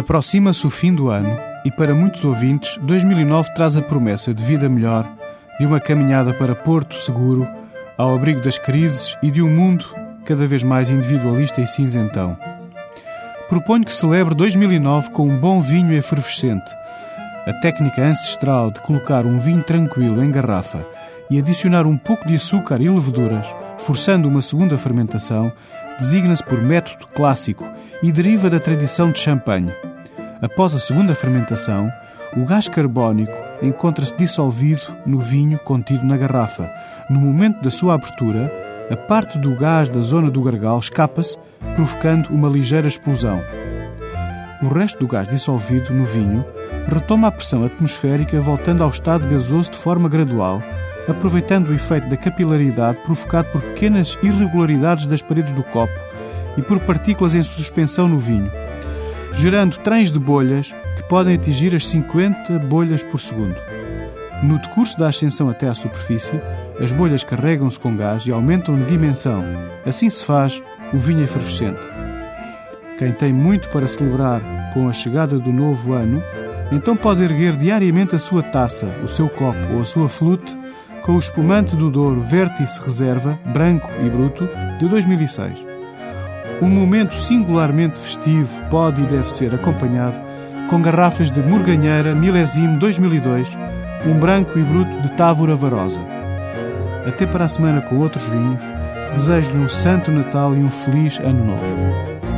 Aproxima-se o fim do ano e, para muitos ouvintes, 2009 traz a promessa de vida melhor, de uma caminhada para Porto seguro, ao abrigo das crises e de um mundo cada vez mais individualista e cinzentão. Proponho que celebre 2009 com um bom vinho efervescente. A técnica ancestral de colocar um vinho tranquilo em garrafa e adicionar um pouco de açúcar e leveduras, forçando uma segunda fermentação, designa-se por método clássico e deriva da tradição de champanhe. Após a segunda fermentação, o gás carbónico encontra-se dissolvido no vinho contido na garrafa. No momento da sua abertura, a parte do gás da zona do gargalo escapa-se, provocando uma ligeira explosão. O resto do gás dissolvido no vinho retoma a pressão atmosférica, voltando ao estado gasoso de forma gradual, aproveitando o efeito da capilaridade provocado por pequenas irregularidades das paredes do copo e por partículas em suspensão no vinho, gerando trens de bolhas que podem atingir as 50 bolhas por segundo. No decurso da ascensão até à superfície, as bolhas carregam-se com gás e aumentam de dimensão. Assim se faz o vinho efervescente. Quem tem muito para celebrar com a chegada do novo ano, então pode erguer diariamente a sua taça, o seu copo ou a sua flute com o espumante do Douro Vértice Reserva, branco e bruto, de 2006. Um momento singularmente festivo pode e deve ser acompanhado com garrafas de Morganheira Milésimo 2002, um branco e bruto de Távora Varosa. Até para a semana com outros vinhos, desejo-lhe um Santo Natal e um Feliz Ano Novo.